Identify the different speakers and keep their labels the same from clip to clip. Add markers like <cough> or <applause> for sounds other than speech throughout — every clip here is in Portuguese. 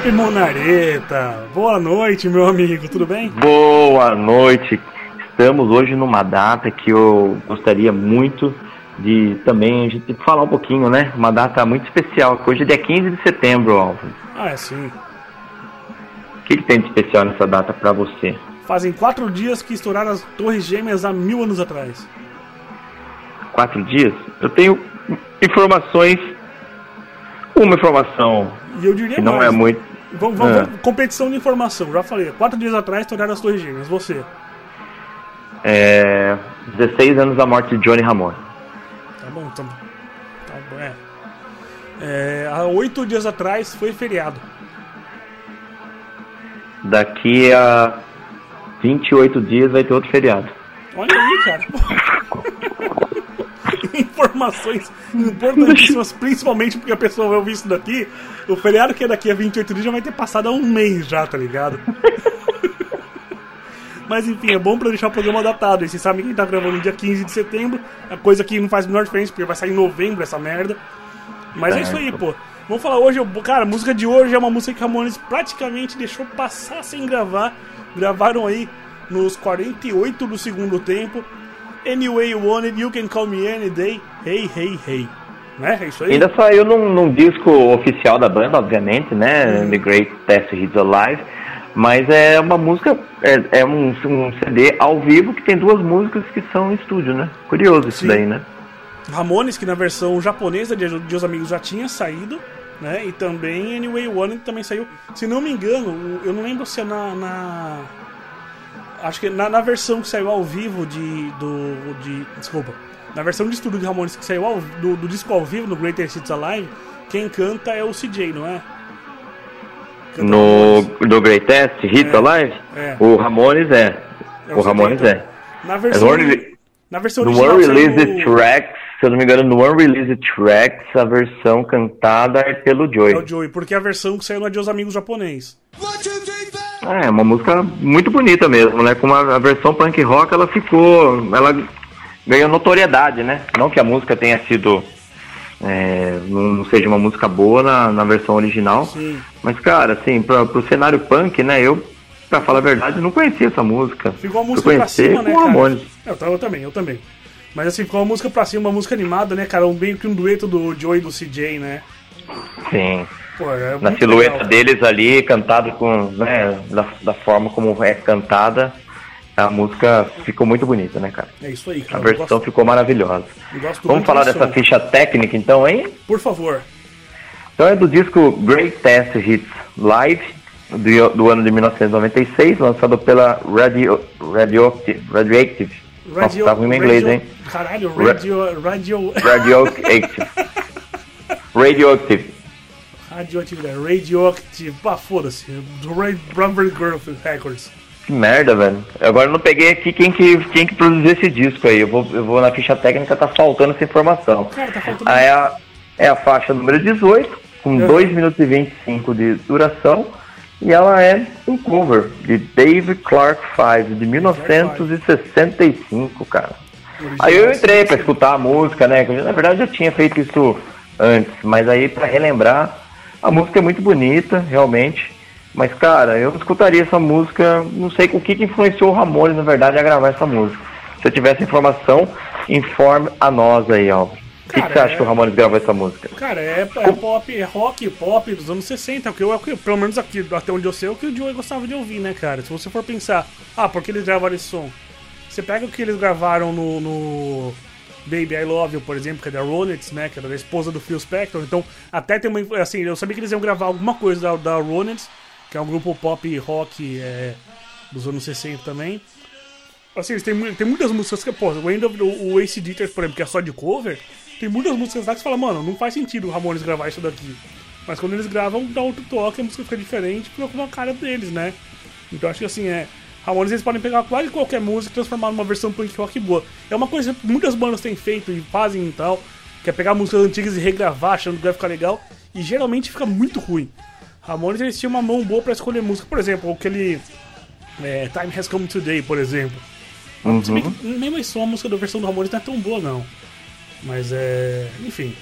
Speaker 1: Felipe Monareta. Boa noite, meu amigo, tudo bem?
Speaker 2: Boa noite. Estamos hoje numa data que eu gostaria muito de também a gente falar um pouquinho, né? Uma data muito especial, hoje é dia 15 de setembro, Alves.
Speaker 1: Ah, é sim.
Speaker 2: O que, que tem de especial nessa data para você?
Speaker 1: Fazem quatro dias que estouraram as Torres Gêmeas há mil anos atrás.
Speaker 2: Quatro dias? Eu tenho informações. Uma informação
Speaker 1: E eu diria
Speaker 2: que não
Speaker 1: mais.
Speaker 2: é muito.
Speaker 1: Vamos, vamos, vamos- competição de informação. Já falei, quatro dias atrás estouraram as Torres Gêmeas. Você.
Speaker 2: É, 16 anos da morte de Johnny Ramone.
Speaker 1: Tá bom, tá bom. Tá bom, é. É, há oito dias atrás foi feriado.
Speaker 2: Daqui a 28 dias vai ter outro feriado.
Speaker 1: Olha aí, cara. <laughs> <laughs> Informações importantíssimas, principalmente porque a pessoa vai ouvir isso daqui. O feriado que é daqui a 28 dias já vai ter passado há um mês já, tá ligado? <laughs> Mas enfim, é bom pra deixar o programa datado. E vocês sabem que a gente tá gravando no dia 15 de setembro. A coisa que não faz a menor diferença, porque vai sair em novembro essa merda. Mas é isso aí, pô. Vamos falar hoje, cara, a música de hoje é uma música que a Ramones praticamente deixou passar sem gravar. Gravaram aí nos 48 do segundo tempo. Anyway You Want It, You Can Call Me Any Day. Hey, hey, hey. Né? É isso aí.
Speaker 2: Ainda saiu num, num disco oficial da banda, obviamente, né? The Great Test Hits Alive. Mas é uma música, é, é um, um CD ao vivo que tem duas músicas que são em estúdio, né? Curioso isso
Speaker 1: Sim.
Speaker 2: daí, né?
Speaker 1: Ramones, que na versão japonesa de de Os Amigos já tinha saído, né? E também Anyway It também saiu. Se não me engano, eu não lembro se é na. na- acho que na, na versão que saiu ao vivo de. do. de. Desculpa. Na versão de estúdio de Ramones que saiu ao- do, do disco ao vivo, no Greatest Hits Alive, quem canta é o CJ, não é? Canta
Speaker 2: No,
Speaker 1: Ramones.
Speaker 2: no Great Test Hits
Speaker 1: É.
Speaker 2: Alive,
Speaker 1: É.
Speaker 2: o Ramones é.
Speaker 1: É
Speaker 2: o
Speaker 1: CJ,
Speaker 2: Ramones
Speaker 1: então.
Speaker 2: é.
Speaker 1: Na versão. Na versão
Speaker 2: No
Speaker 1: original. saiu-
Speaker 2: Unreleased Tracks, se eu não me engano, no Unreleased Tracks, a versão cantada é pelo Joey.
Speaker 1: É o Joey, porque a versão que saiu na de Os Amigos Japonês.
Speaker 2: É, uma música muito bonita mesmo, né? Com a, versão punk rock, ela ficou. Ela ganhou notoriedade, né? Não que a música tenha sido. é, não, seja uma música boa na, na versão original.
Speaker 1: Sim.
Speaker 2: Mas, cara, assim, pra, pro cenário punk, né? Eu, pra falar a verdade, não conhecia essa música.
Speaker 1: Ficou uma
Speaker 2: Eu
Speaker 1: música pra cima, né?
Speaker 2: Ramones.
Speaker 1: Eu, eu também, eu também. Mas assim, ficou uma música pra cima, uma música animada, né, cara? Um bem que um dueto do Joey e do CJ, né?
Speaker 2: Sim.
Speaker 1: Pô, é
Speaker 2: Na silhueta
Speaker 1: legal.
Speaker 2: deles ali, cantado com, né, da, da forma como é cantada, a música ficou muito bonita, né, cara?
Speaker 1: É isso aí,
Speaker 2: A
Speaker 1: cara. Eu
Speaker 2: versão
Speaker 1: gosto,
Speaker 2: ficou maravilhosa. Vamos falar dessa
Speaker 1: som.
Speaker 2: ficha técnica então, hein?
Speaker 1: Por favor.
Speaker 2: Então é do disco Great Test Hits Live, do, do ano de 1996, lançado pela Radio, Radioactive. Radioactive. Nossa, tá ruim em inglês,
Speaker 1: radio-
Speaker 2: hein?
Speaker 1: Caralho,
Speaker 2: Ra-
Speaker 1: radio. Radio.
Speaker 2: Radioactive. <laughs> Radioactive.
Speaker 1: Radioatividade. Radioactive. Pá, foda-se. Do Ray Brumber Girl Records.
Speaker 2: Que merda, velho. Agora eu não peguei aqui quem que, quem que produziu esse disco aí. Eu vou, eu vou na ficha técnica, tá faltando essa informação.
Speaker 1: Cara, tá faltando.
Speaker 2: Ah, é, a, é a faixa número 18, com
Speaker 1: Uhum.
Speaker 2: 2 minutos e 25 de duração. E ela é um cover de Dave Clark 5, de 1965, cara. Aí eu entrei pra escutar a música, né? Na verdade eu tinha feito isso antes, mas aí pra relembrar, a música é muito bonita, realmente. Mas cara, eu escutaria essa música, não sei o que, que influenciou o Ramones, na verdade, a gravar essa música. Se eu tivesse informação, informe a nós aí, Alves. O que, que você acha
Speaker 1: é-
Speaker 2: que o Ramones gravou essa música?
Speaker 1: Cara, é, é pop, é rock, pop dos anos 60, que eu, é pelo menos aqui, até onde eu sei, é o que o Joey gostava de ouvir, né, cara? Se você for pensar, ah, por que eles gravaram esse som? Você pega o que eles gravaram no, no Baby I Love You, por exemplo, que é da Ronettes, né, que era da esposa do Phil Spector, então até tem uma, assim, eu sabia que eles iam gravar alguma coisa da, da Ronettes, que é um grupo pop rock é, dos anos 60 também. Assim, eles têm, tem muitas músicas que, pô, o, End of, o, o Ace Dieter, por exemplo, que é só de cover, tem muitas músicas lá que você fala, mano, não faz sentido o Ramones gravar isso daqui. Mas quando eles gravam, dá outro toque, a música fica diferente, fica com a cara deles, né? Então acho que assim, é. Ramones eles podem pegar quase qualquer música e transformar numa versão punk rock boa. É uma coisa que muitas bandas têm feito e fazem e tal, que é pegar músicas antigas e regravar achando que vai ficar legal, e geralmente fica muito ruim. Ramones eles tinham uma mão boa pra escolher música, por exemplo, aquele é, Time Has Come Today, por exemplo. Se bem que, mesmo esse som, a música da versão do Ramones não é tão boa, não. Mas é. Enfim.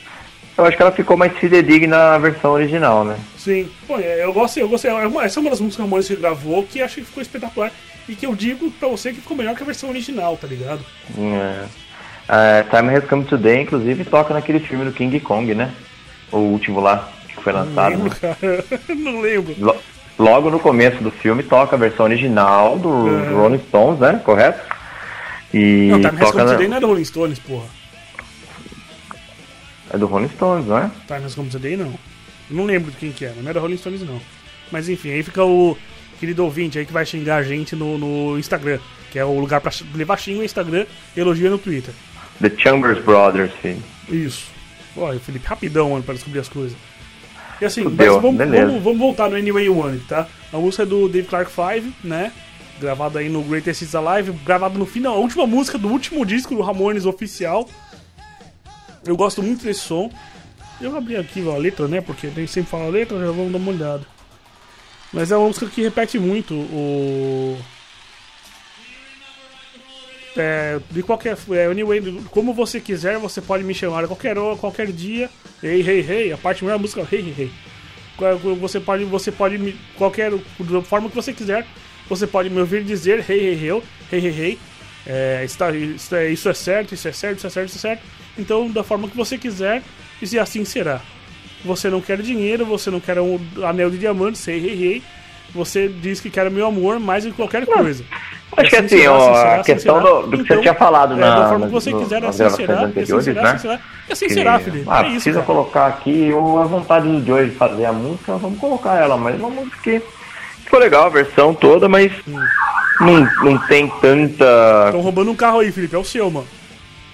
Speaker 2: Eu acho que ela ficou mais fidedigna na versão original, né?
Speaker 1: Sim. Pô, é, eu gostei, eu gostei. É Essa é uma das músicas Ramones que ele gravou que achei que ficou espetacular. E que eu digo pra você que ficou melhor que a versão original, tá ligado?
Speaker 2: É. É, Time Has Come Today, inclusive, toca naquele filme do King Kong, né? O último lá, que foi
Speaker 1: Não
Speaker 2: lançado.
Speaker 1: lembro, cara. <laughs> Não lembro.
Speaker 2: Lo- Logo no começo do filme toca a versão original do
Speaker 1: É.
Speaker 2: Rolling Stones, né? Correto? E
Speaker 1: Não, Time Has Come
Speaker 2: na...
Speaker 1: Today não é do Rolling Stones, porra.
Speaker 2: É do Rolling Stones, não é?
Speaker 1: Time Has Come Today não. Eu não lembro de quem que é, não era Rolling Stones não. Mas enfim, aí fica o querido ouvinte aí que vai xingar a gente no, no Instagram. Que é o lugar pra levar xingo no Instagram elogia no Twitter.
Speaker 2: The Chambers Brothers, filho.
Speaker 1: Isso. Olha, Felipe, rapidão, mano, pra descobrir as coisas. E assim,
Speaker 2: Fudeu,
Speaker 1: mas vamos, vamos, vamos voltar no Anyway It, tá? A música é do Dave Clark 5, né? Gravada aí no Greatest Hits Alive, gravada no final, a última música do último disco do Ramones oficial. Eu gosto muito desse som. Eu abri aqui ó, a letra, né? Porque nem sempre fala a letra, já vamos dar uma olhada. Mas é uma música que repete muito o. É, de qualquer é, anyway, como você quiser, você pode me chamar a qualquer hora, qualquer dia. Ei, hey, hey, a parte melhor da música, hey, hey, hey. Qual- Você pode, você pode me qualquer da forma que você quiser, você pode me ouvir dizer hey, hey, hey, hey, hey, hey. É, está, isso, é, isso é certo, isso é certo, isso é certo, isso é certo. Então, da forma que você quiser, e assim será. Você não quer dinheiro, você não quer um anel de diamantes, hey, hey, hey. Você diz que quer meu amor mais do que qualquer coisa.
Speaker 2: Acho que assim,
Speaker 1: será,
Speaker 2: ó,
Speaker 1: será,
Speaker 2: a questão
Speaker 1: será.
Speaker 2: do, do que você tinha falado
Speaker 1: é,
Speaker 2: na,
Speaker 1: da forma que você
Speaker 2: no-
Speaker 1: quiser, assim será, e assim será,
Speaker 2: né?
Speaker 1: assim será. E assim
Speaker 2: Que-
Speaker 1: será, Felipe.
Speaker 2: Ah,
Speaker 1: é isso,
Speaker 2: precisa
Speaker 1: cara.
Speaker 2: colocar aqui ou a vontade do Joey de fazer a música, vamos colocar ela, mas é uma música que ficou legal a versão toda, mas não, não tem tanta.
Speaker 1: Estão roubando um carro aí, Felipe. É o seu, mano.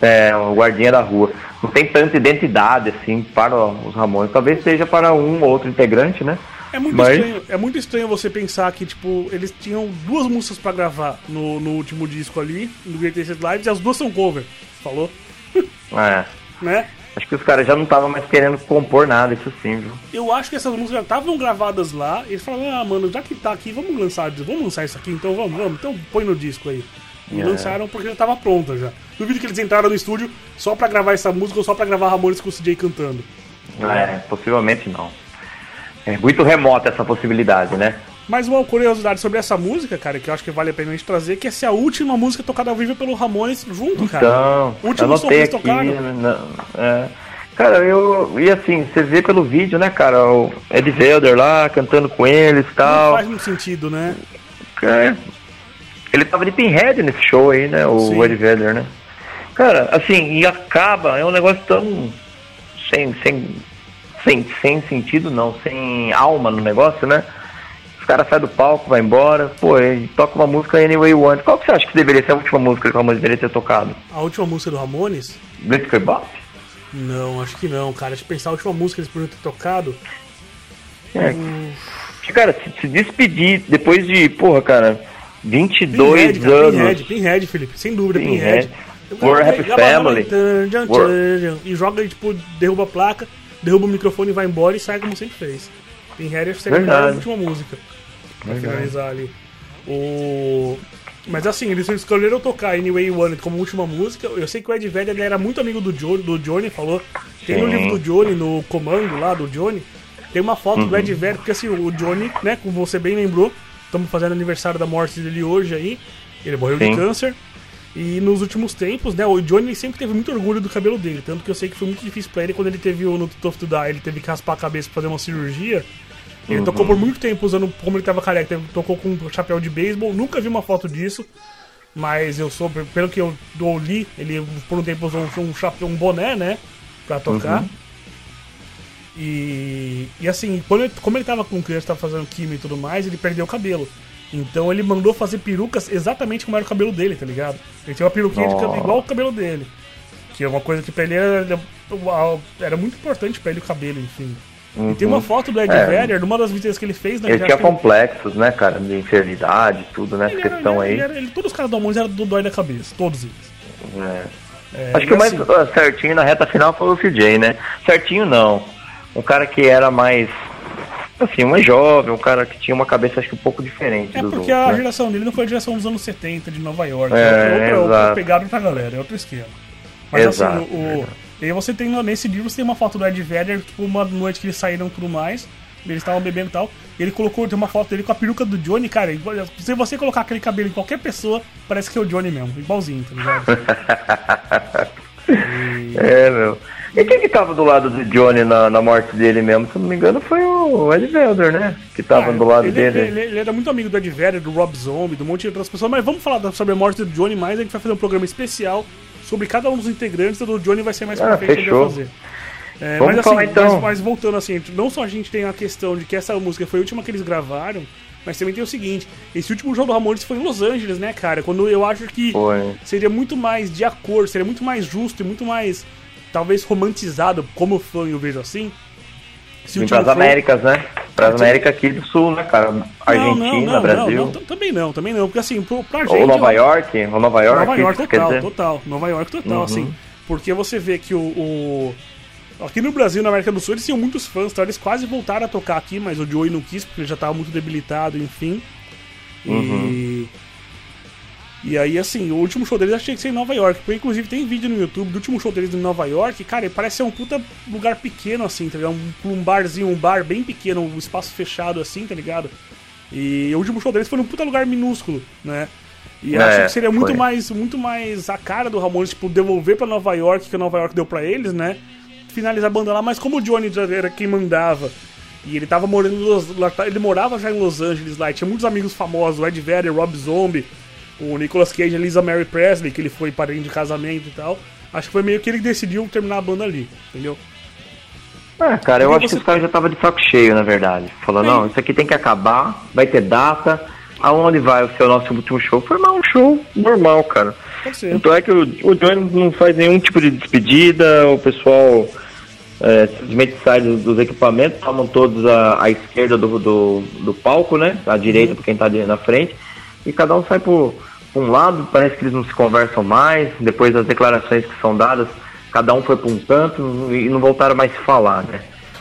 Speaker 2: É, o guardinha da rua. Não tem tanta identidade assim para os Ramones. Talvez seja para um ou outro integrante, né?
Speaker 1: É muito,
Speaker 2: Mas-
Speaker 1: estranho, é muito estranho você pensar que, tipo, eles tinham duas músicas pra gravar no, no último disco ali, no Greatest Live, e as duas são cover. Falou? <laughs>
Speaker 2: É.
Speaker 1: Né?
Speaker 2: Acho que os caras já não estavam mais querendo compor nada, isso sim, viu?
Speaker 1: Eu acho que essas músicas já estavam gravadas lá, e eles falaram, ah, mano, já que tá aqui, vamos lançar, vamos lançar isso aqui, então vamos, vamos, então põe no disco aí. E
Speaker 2: É.
Speaker 1: lançaram porque já tava pronta já. Duvido que eles entraram no estúdio só pra gravar essa música ou só pra gravar Ramones com o CJ cantando.
Speaker 2: É, possivelmente não. É muito remota essa possibilidade, né?
Speaker 1: Mais uma curiosidade sobre essa música, cara, que eu acho que vale a pena a gente trazer, que essa é a última música tocada ao vivo pelo Ramones junto, cara.
Speaker 2: Então,
Speaker 1: último som que
Speaker 2: anotei
Speaker 1: eles
Speaker 2: aqui.
Speaker 1: tocaram.
Speaker 2: não, é. Cara, eu. E assim, você vê pelo vídeo, né, cara? O Ed Velder lá cantando com eles e
Speaker 1: Não
Speaker 2: tal.
Speaker 1: faz muito sentido, né?
Speaker 2: É. Ele tava de pinhead nesse show aí, né? O
Speaker 1: Sim.
Speaker 2: Ed Vedder, né? Cara, assim, e acaba, é um negócio tão. sem. sem. sem, sem sentido não, sem alma no negócio, né? Os caras saem do palco, vai embora, pô, e toca uma música Anyway You Want. Qual que você acha que deveria ser a última música que o Ramones deveria ter tocado?
Speaker 1: A última música do Ramones?
Speaker 2: Blitzkrieg Bop?
Speaker 1: Não, acho que não, cara. Deixa eu pensar, a última música que eles podiam ter tocado.
Speaker 2: É. Que, Cara, se, se despedir depois de, porra, cara, 22
Speaker 1: Pinhead,
Speaker 2: anos.
Speaker 1: Pinhead, Pinhead, Felipe, sem dúvida,
Speaker 2: Pinhead.
Speaker 1: Pinhead.
Speaker 2: A Happy Family.
Speaker 1: E joga tipo, derruba a placa, derruba o microfone e vai embora e sai como sempre fez. Pinhead acho que seria a última música. Pra
Speaker 2: Verdade.
Speaker 1: finalizar ali. O... Mas assim, eles escolheram tocar Anyway You Want como última música. Eu sei que o Ed Vedder ele era muito amigo do Johnny, do Johnny falou. Tem no livro do Johnny, no comando lá do Johnny, tem uma foto
Speaker 2: Uhum.
Speaker 1: do Ed Vedder, porque assim, o Johnny, né, como você bem lembrou, estamos fazendo aniversário da morte dele hoje aí. Ele morreu de
Speaker 2: Sim.
Speaker 1: câncer. E nos últimos tempos, né, o Johnny sempre teve muito orgulho do cabelo dele. Tanto que eu sei que foi muito difícil pra ele quando ele teve o no Tough to Die, ele teve que raspar a cabeça pra fazer uma cirurgia. Ele
Speaker 2: Uhum.
Speaker 1: tocou por muito tempo usando, como ele tava careca, ele tocou com um chapéu de beisebol. Nunca vi uma foto disso. Mas eu sou, pelo que eu, li, ele por um tempo usou um, um chapéu, um boné, né? Pra tocar.
Speaker 2: Uhum.
Speaker 1: E, e assim, quando ele- como ele tava com criança, tava fazendo química e tudo mais, ele perdeu o cabelo. Então ele mandou fazer perucas exatamente como era o cabelo dele, tá ligado? Ele tinha uma peruquinha de cabelo igual o cabelo dele. Que é uma coisa que pra ele era, era muito importante pra ele o cabelo, enfim. E tem uma foto do Ed
Speaker 2: É.
Speaker 1: Vedder, numa das visitas que ele fez, né?
Speaker 2: Ele tinha
Speaker 1: que ele-
Speaker 2: complexos, né, cara, de inferioridade, tudo nessa
Speaker 1: ele era-
Speaker 2: questão
Speaker 1: ele
Speaker 2: aí.
Speaker 1: era- ele- todos os caras do Ramones eram do dói da cabeça, todos eles.
Speaker 2: É.
Speaker 1: É,
Speaker 2: Acho que o mais
Speaker 1: assim,
Speaker 2: certinho na reta final foi o Phil J, né? Certinho não. Um cara que era mais. Assim, mais jovem, um cara que tinha uma cabeça acho que um pouco diferente
Speaker 1: É porque
Speaker 2: outros.
Speaker 1: a
Speaker 2: né?
Speaker 1: geração dele não foi a geração dos anos 70 de Nova York.
Speaker 2: É,
Speaker 1: É, outra, outra pegada pra galera, é outro esquema. Mas
Speaker 2: Exato,
Speaker 1: assim, o, E aí você tem, nesse livro, você tem uma foto do Ed Vedder, tipo, uma noite que eles saíram tudo mais. Eles estavam bebendo e tal. E ele colocou, tem uma foto dele com a peruca do Johnny, cara. Se você colocar aquele cabelo em qualquer pessoa, parece que é o Johnny mesmo. Igualzinho, tá ligado? <laughs>
Speaker 2: e... É, meu. Tava do lado do Johnny na, na morte dele mesmo? Se não me engano, foi o Ed Vedder, né? Que tava ah, do lado
Speaker 1: ele,
Speaker 2: dele.
Speaker 1: Ele, ele, era muito amigo do Ed Vedder, do Rob Zombie, do um monte de outras pessoas. Mas vamos falar sobre a morte do Johnny mais. A gente vai fazer um programa especial sobre cada um dos integrantes. O do Johnny vai ser mais
Speaker 2: ah,
Speaker 1: perfeito
Speaker 2: fechou. fazer.
Speaker 1: É, Vamos mas, assim, falar, então. Mas, mas, voltando assim, não só a gente tem a questão de que essa música foi a última que eles gravaram, mas também tem o seguinte: esse último jogo do Ramones foi em Los Angeles, né, cara? Quando eu acho que
Speaker 2: foi.
Speaker 1: seria muito mais de acordo, seria muito mais justo e muito mais talvez romantizado, como fã eu vejo assim.
Speaker 2: Se para as Américas, né? Para as Américas aqui do Sul, né, cara? Argentina, não, não, Brasil.
Speaker 1: Não, também não, também não. Porque assim, pra gente.
Speaker 2: Ou Nova York, ou Nova York.
Speaker 1: Nova York total, total. Nova York total, uhum. assim. Porque você vê que o, o, Aqui no Brasil, na América do Sul, eles tinham muitos fãs, então eles quase voltaram a tocar aqui, mas o Joey não quis, porque ele já estava muito debilitado, enfim. Uhum. E. E aí, assim, o último show deles achei que ser em Nova York. Porque, inclusive, tem vídeo no YouTube do último show deles em Nova York. Cara, parece ser um puta lugar pequeno, assim, tá ligado? Um, um barzinho, um bar bem pequeno, um espaço fechado, assim, tá ligado? E o último show deles foi num puta lugar minúsculo, né? E é, acho que seria muito mais, muito mais a cara do Ramones, tipo, devolver pra Nova York, que a Nova York deu pra eles, né? Finalizar a banda lá, mas como o Johnny era quem mandava, e ele tava morando ele morava já em Los Angeles lá, e tinha muitos amigos famosos, o Ed Vedder, Rob Zombie, o Nicolas Cage, a Lisa Mary Presley, que ele foi parente de casamento e tal. Acho que foi meio que ele decidiu terminar a banda ali, entendeu?
Speaker 2: Ah, cara, eu acho você... que os caras já tava de saco cheio, na verdade. Falando, não, isso aqui tem que acabar, vai ter data. Aonde vai o seu nosso último show? Formar um show normal, cara. Então é que o, o Johnny não faz nenhum tipo de despedida, o pessoal é, simplesmente sai dos, dos, equipamentos, tomam todos à, à esquerda do, do, do, palco, né? À direita uhum. para quem tá na frente e cada um sai por um lado, parece que eles não se conversam mais, depois das declarações que são dadas, cada um foi para um canto e não voltaram mais a se falar, né?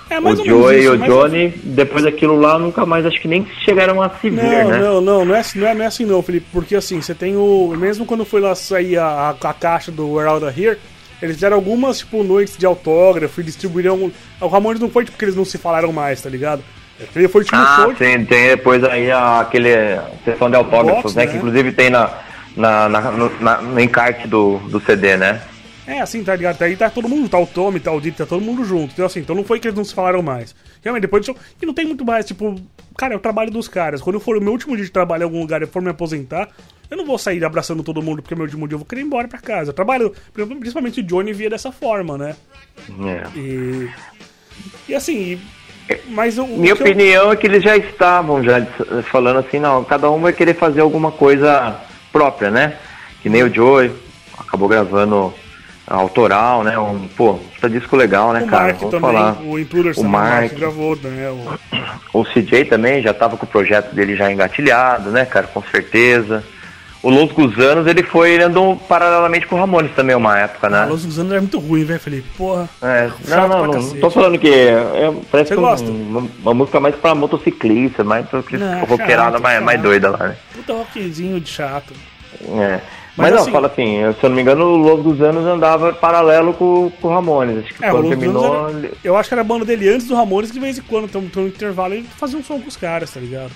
Speaker 2: É, o Joey e o Johnny, depois daquilo lá, nunca mais acho que nem chegaram a se
Speaker 1: não,
Speaker 2: ver, né?
Speaker 1: Não, não, não é, assim, não, é, não é assim não, Felipe, porque assim, você tem o. Mesmo quando foi lá sair a, a, a caixa do Out Here, eles fizeram algumas, tipo, noites de autógrafo e distribuíram. O Ramones não foi tipo porque eles não se falaram mais, tá ligado?
Speaker 2: Ele foi tipo ah, show. Sim, tem depois aí a, aquele sessão de autógrafos, Box, né, né? Que inclusive tem na, na, na, no, na, no encarte do, do CD, né?
Speaker 1: É, assim, tá ligado? Aí tá todo mundo, tá o Tommy, tá o Dito, tá todo mundo junto. Então, assim, então não foi que eles não se falaram mais. Realmente, depois disso. E não tem muito mais, tipo, cara, é o trabalho dos caras. Quando eu for o meu último dia de trabalho em algum lugar e for me aposentar, eu não vou sair abraçando todo mundo porque é meu último dia, eu vou querer ir embora pra casa. Eu trabalho, principalmente o Johnny via dessa forma, né?
Speaker 2: É.
Speaker 1: E. E assim, mas o,
Speaker 2: Minha opinião eu... é que eles já estavam já falando assim, não, cada um vai querer fazer alguma coisa própria, né? Que nem o Joey acabou gravando autoral, né? Um, pô, tá disco legal, né,
Speaker 1: o
Speaker 2: cara?
Speaker 1: Mark Vamos também, falar. O Imploders
Speaker 2: o Mark,
Speaker 1: gravou, né?
Speaker 2: O... o CJ também já tava com o projeto dele já engatilhado, né, cara? Com certeza. O Los Gusanos, ele foi, ele andou paralelamente com o Ramones também uma época, né? Ah,
Speaker 1: Los Gusanos era muito ruim, velho, Felipe? Porra.
Speaker 2: É, não, não, não, não tô falando que é, é parece que uma, uma, música mais pra motociclista, mais pra não, roqueirada mais, mais doida lá, né?
Speaker 1: Puta rockzinho de chato.
Speaker 2: É. Mas, Mas não, assim, fala assim, se eu não me engano, o Los Gusanos andava paralelo com, com o Ramones. Acho que é, quando terminou.
Speaker 1: Era, eu acho que era a banda dele antes do Ramones, que de vez em quando, tem um intervalo, ele fazia um som com os caras, tá ligado?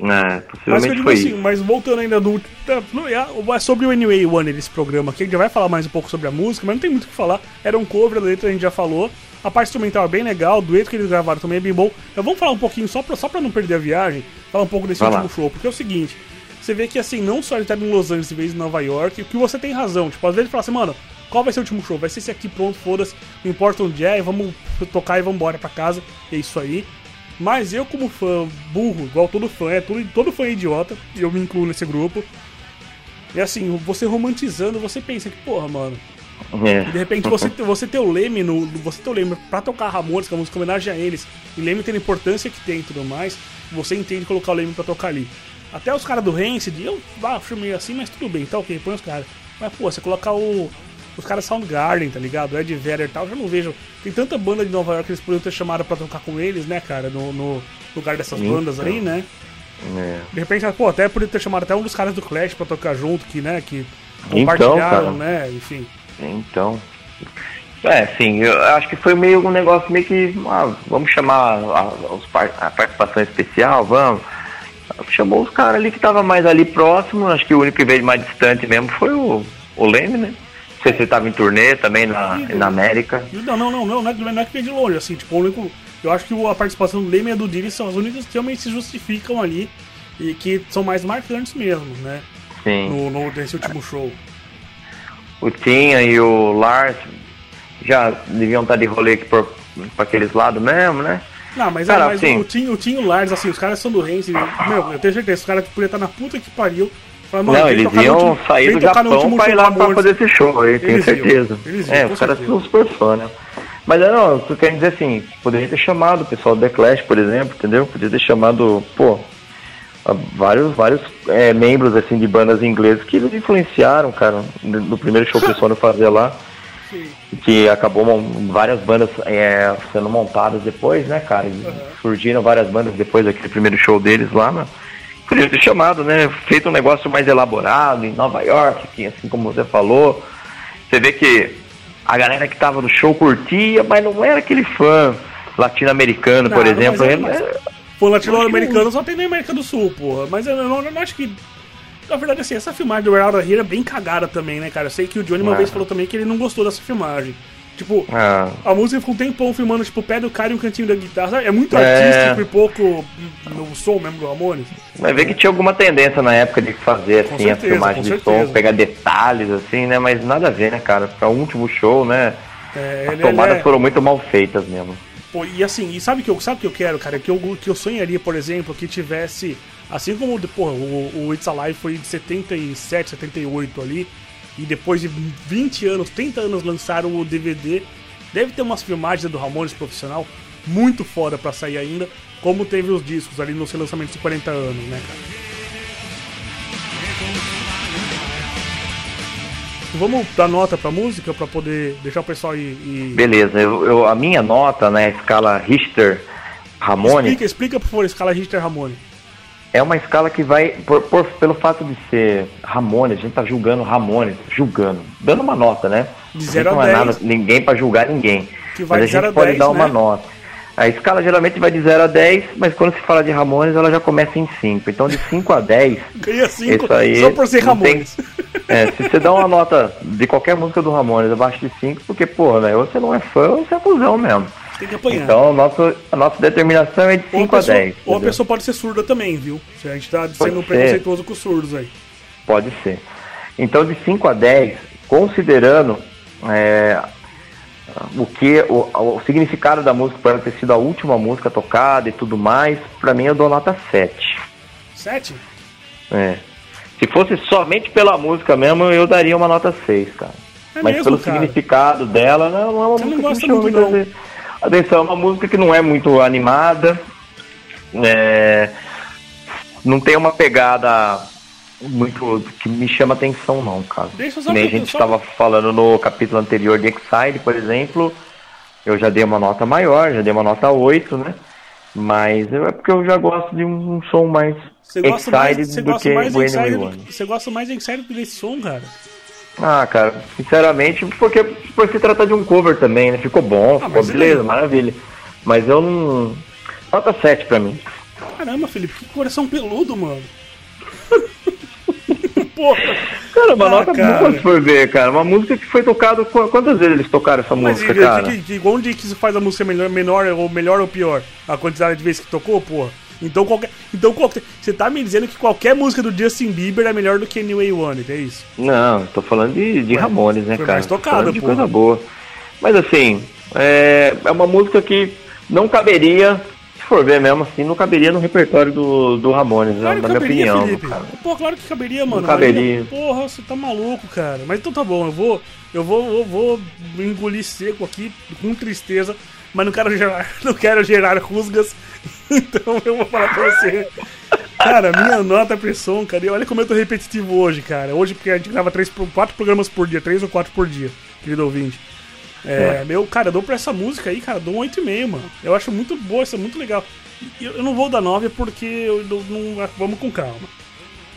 Speaker 2: É, possivelmente mas, foi assim,
Speaker 1: mas voltando ainda do. É, é sobre o Anyway One, esse programa aqui, a gente já vai falar mais um pouco sobre a música, mas não tem muito o que falar. Era um cover, a letra a gente já falou. A parte instrumental é bem legal, o dueto que eles gravaram também é bem bom. Então vamos falar um pouquinho, só pra, só pra não perder a viagem, falar um pouco desse vai último lá. show, porque é o seguinte. Você vê que assim, não só ele tá em Los Angeles em vez de Nova York, que você tem razão. Tipo, às vezes ele fala assim, mano, qual vai ser o último show? Vai ser esse aqui, pronto, foda-se, não importa onde é, vamos tocar e vamos embora pra casa. É isso aí. Mas eu, como fã burro, igual todo fã, é todo, todo fã é idiota, e eu me incluo nesse grupo. E assim, você romantizando, você pensa que, porra, mano. É. De repente você, você ter o Leme no. Você ter o Leme pra tocar Ramones, que é uma música homenagem a eles, e Leme tem a importância que tem e tudo mais, você entende colocar o Leme pra tocar ali. Até os caras do Rancid, eu ah, filmei assim, mas tudo bem, tá ok, põe os caras. Mas, pô, você colocar o, os caras Soundgarden, tá ligado? Ed Vedder e tal, eu já não vejo. Tem tanta banda de Nova York que eles poderiam ter chamado pra tocar com eles, né, cara? No, no lugar dessas então, bandas aí, né? É. De repente, pô, até poderia ter chamado até um dos caras do Clash pra tocar junto, que, né, que então, compartilharam, então, né, enfim.
Speaker 2: Então. É, sim, eu acho que foi meio um negócio meio que. Ah, vamos chamar a, a, participação especial, vamos. Chamou os caras ali que tava mais ali próximo, acho que o único que veio mais distante mesmo foi o, o Leme, né? Não sei se ele tava em turnê também na, na América.
Speaker 1: Não, não, não, não, não é, não é que veio de longe, assim, tipo, o único. Eu acho que a participação do Leme e do Diri são as únicas que realmente se justificam ali e que são mais marcantes mesmo, né?
Speaker 2: Sim.
Speaker 1: No, no, nesse último show.
Speaker 2: O Tinha e o Lars já deviam estar de rolê aqui por, pra aqueles lados mesmo, né?
Speaker 1: Não, mas, Cara, é, mas assim, o, Tim, o Tim e o Lars, assim, os caras são do Renzi. Meu, eu tenho certeza, os caras podiam estar na puta que pariu.
Speaker 2: Fala, não, eles iam último, sair do Japão pra ir lá pra fazer esse show aí, tenho certeza. Iam, iam, é, os caras são super fã, né? Mas é, não, eu quero dizer assim, poderia ter chamado o pessoal do The Clash, por exemplo, entendeu? Poderia ter chamado, pô, vários, vários é, membros assim de bandas inglesas que eles influenciaram, cara, no primeiro show que eles foram fazer lá. Sim. Que acabou várias bandas é, sendo montadas depois, né, cara? Uhum. Surgiram várias bandas depois daquele primeiro show deles lá, né? Podia ter chamado, né? Feito um negócio mais elaborado em Nova York, que, assim como você falou. Você vê que a galera que tava no show curtia, mas não era aquele fã latino-americano, por exemplo. É, mas...
Speaker 1: Pô, latino-americano só tem na América do Sul, porra. Mas eu não, eu não acho que. Na verdade, assim, essa filmagem do Real Here é bem cagada também, né, cara? Eu sei que o Johnny uma é. vez falou também que ele não gostou dessa filmagem. Tipo, é. a música ficou um tempão filmando, tipo, o pé do cara e um cantinho da guitarra. Sabe? É muito é. artístico e pouco no som mesmo do Ramones.
Speaker 2: Vai ver que tinha alguma tendência na época de fazer, assim, certeza, a filmagem de certeza. som, pegar detalhes, assim, né? Mas nada a ver, né, cara? Para o último show, né? É, As tomadas é... foram muito mal feitas mesmo.
Speaker 1: Pô, e assim, e sabe o que eu, sabe que eu quero, cara? Que eu, que eu sonharia, por exemplo, que tivesse. Assim como porra, o, o It's Alive foi de 77, 78 ali, e depois de 20 anos, 30 anos lançaram o DVD. Deve ter umas filmagens do Ramones profissional muito foda pra sair ainda, como teve os discos ali no seu lançamento de 40 anos, né, cara? Vamos dar nota pra música pra poder deixar o pessoal ir. ir...
Speaker 2: Beleza, eu, eu, a minha nota, né, escala Richter Ramone.
Speaker 1: Explica, explica por favor, escala Richter Ramone.
Speaker 2: É uma escala que vai, por, por, pelo fato de ser Ramone, a gente tá julgando Ramone, julgando, dando uma nota, né?
Speaker 1: De 0 a 10.
Speaker 2: Não
Speaker 1: é
Speaker 2: nada, ninguém para julgar ninguém. Que vai mas a gente pode 10, dar né? uma nota. A escala geralmente vai de 0 a 10, mas quando se fala de Ramones, ela já começa em 5. Então de 5 a 10. <laughs>
Speaker 1: Ganha 5 aí só por ser Ramones. Tem, <laughs>
Speaker 2: é, se você dá uma nota de qualquer música do Ramones abaixo de 5, porque, porra, né, você não é fã ou você é cuzão mesmo.
Speaker 1: Tem que apanhar.
Speaker 2: Então nosso, a nossa determinação é de 5 a 10.
Speaker 1: Ou a pessoa pode ser surda também, viu? A gente tá sendo preconceituoso com os surdos aí.
Speaker 2: Pode ser. Então de 5 a 10, considerando é, o que o, o, significado da música para ter sido a última música tocada e tudo mais, para mim eu dou nota 7.
Speaker 1: 7?
Speaker 2: É. Se fosse somente pela música mesmo, eu daria uma nota 6, cara. É Mas mesmo, pelo cara? significado dela, não, não é uma Você música
Speaker 1: não que me chama muito,
Speaker 2: Atenção, é uma música que não é muito animada. É... Não tem uma pegada muito que me chama atenção não, cara. Deixa Nem a gente estava falando no capítulo anterior de Exile, por exemplo, eu já dei uma nota maior, já dei uma nota 8, né? Mas é porque eu já gosto de um, som mais você gosta mais, você
Speaker 1: gosta mais de Você gosta mais de Exile do que desse som, cara?
Speaker 2: Ah, cara, sinceramente, porque por se tratar de um cover também, né? Ficou bom, ah, ficou beleza, maravilha. Mas eu não. Nota 7 pra mim.
Speaker 1: Caramba, Felipe, que coração peludo, mano. <laughs> Porra.
Speaker 2: Cara, uma ah, nota cara. boa se for ver, cara. Uma música que foi tocada. Quantas vezes eles tocaram essa Mas música, e, cara?
Speaker 1: Que, que, onde que se faz a música melhor, menor, ou melhor ou pior? A quantidade de vezes que tocou, porra? Então qualquer. Então qualquer. Você tá me dizendo que qualquer música do Justin Bieber é melhor do que Anyway One, é isso?
Speaker 2: Não, tô falando de, de Ramones, né, cara?
Speaker 1: Mais tocada,
Speaker 2: de coisa boa. Mas assim, é, é uma música que não caberia for ver mesmo assim, não caberia no repertório do, do Ramones, claro na minha caberia, opinião. Felipe. Cara.
Speaker 1: Pô, claro que caberia, mano.
Speaker 2: Não caberia.
Speaker 1: Mas, porra, você tá maluco, cara. Mas então tá bom, eu vou. Eu vou, eu vou engolir seco aqui, com tristeza, mas não quero gerar, <laughs> não quero gerar rusgas. <laughs> Então eu vou falar pra você. Cara, minha nota é som, cara. E olha como eu tô repetitivo hoje, cara. Hoje, porque a gente grava três, quatro programas por dia, três ou quatro por dia, querido ouvinte. É, é. meu, cara, eu dou pra essa música aí, cara, dou um 8,5, mano. Eu acho muito boa, isso é muito legal. Eu, eu não vou dar 9 porque eu não, vamos com calma.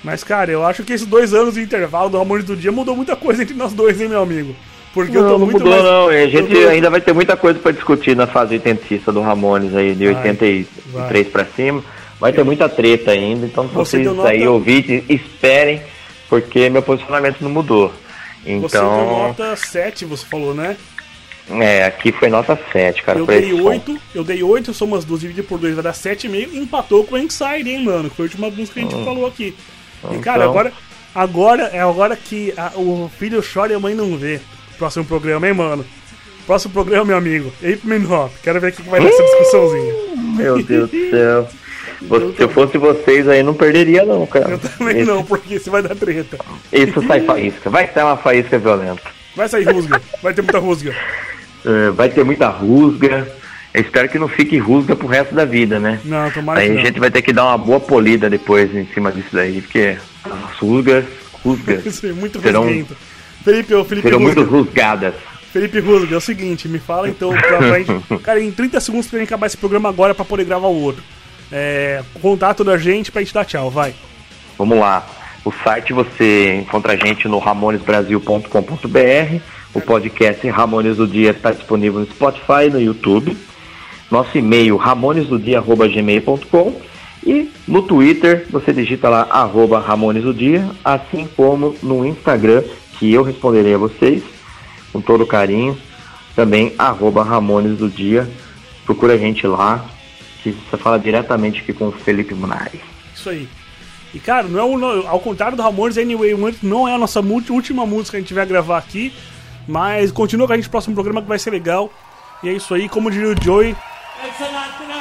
Speaker 1: Mas, cara, eu acho que esses dois anos de intervalo do Ramones do Dia mudou muita coisa entre nós dois, hein, meu amigo?
Speaker 2: Porque não, eu tô não muito mudou, mais... não. A gente tô... ainda vai ter muita coisa para discutir na fase oitentista do Ramones aí, de vai, 83 para cima. Vai ter muita treta ainda, então se Você vocês aí ouvirem, esperem, porque meu posicionamento não mudou. Então... Você deu
Speaker 1: nota 7, você falou, né?
Speaker 2: É, aqui foi nota 7, cara.
Speaker 1: Eu dei 8, eu dei 8, soma as duas divididas por 2 vai dar 7,5 e empatou com o Inside, hein, mano? Que foi a última música que a gente hum. falou aqui. E cara, então... agora, agora é agora que a, o filho chora e a mãe não vê. Próximo programa, hein, mano? Próximo programa, meu amigo. Ape Minhop. Quero ver o que vai dar essa discussãozinha.
Speaker 2: Meu Deus do <laughs> céu. Se eu fosse vocês aí, não perderia não, cara.
Speaker 1: Eu também Esse... não, porque isso vai dar treta.
Speaker 2: Isso sai faísca. Vai ser uma faísca violenta.
Speaker 1: Vai sair rusga. Vai ter muita rusga.
Speaker 2: É, vai ter muita rusga. Eu espero que não fique rusga pro resto da vida, né?
Speaker 1: Não, tomara
Speaker 2: Aí
Speaker 1: a
Speaker 2: gente vai ter que dar uma boa polida depois em cima disso daí, porque as rusgas, rusgas. <laughs>
Speaker 1: é muito serão. Felipe, ô, Felipe
Speaker 2: serão muito rusgadas.
Speaker 1: Felipe Rusga, é o seguinte, me fala então pra. <laughs> Cara, em 30 segundos pra gente acabar esse programa agora pra poder gravar o outro. É, contato da gente pra gente dar tchau, vai.
Speaker 2: Vamos lá. O site você encontra a gente no ramonesbrasil.com.br. O podcast Ramones do Dia está disponível no Spotify e no YouTube. Nosso e-mail ramonesdodia.gmail.com e no Twitter você digita lá arroba Ramones do Dia, assim como no Instagram, que eu responderei a vocês com todo carinho. Também arroba Ramones do Dia. Procura a gente lá, que você fala diretamente aqui com o Felipe Munari.
Speaker 1: Isso aí. E cara, não é o, ao contrário do Ramones, Anyway não é a nossa última música que a gente vai gravar aqui. Mas continua com a gente no próximo programa que vai ser legal. E é isso aí, como diria o Joey. It's a lot tonight.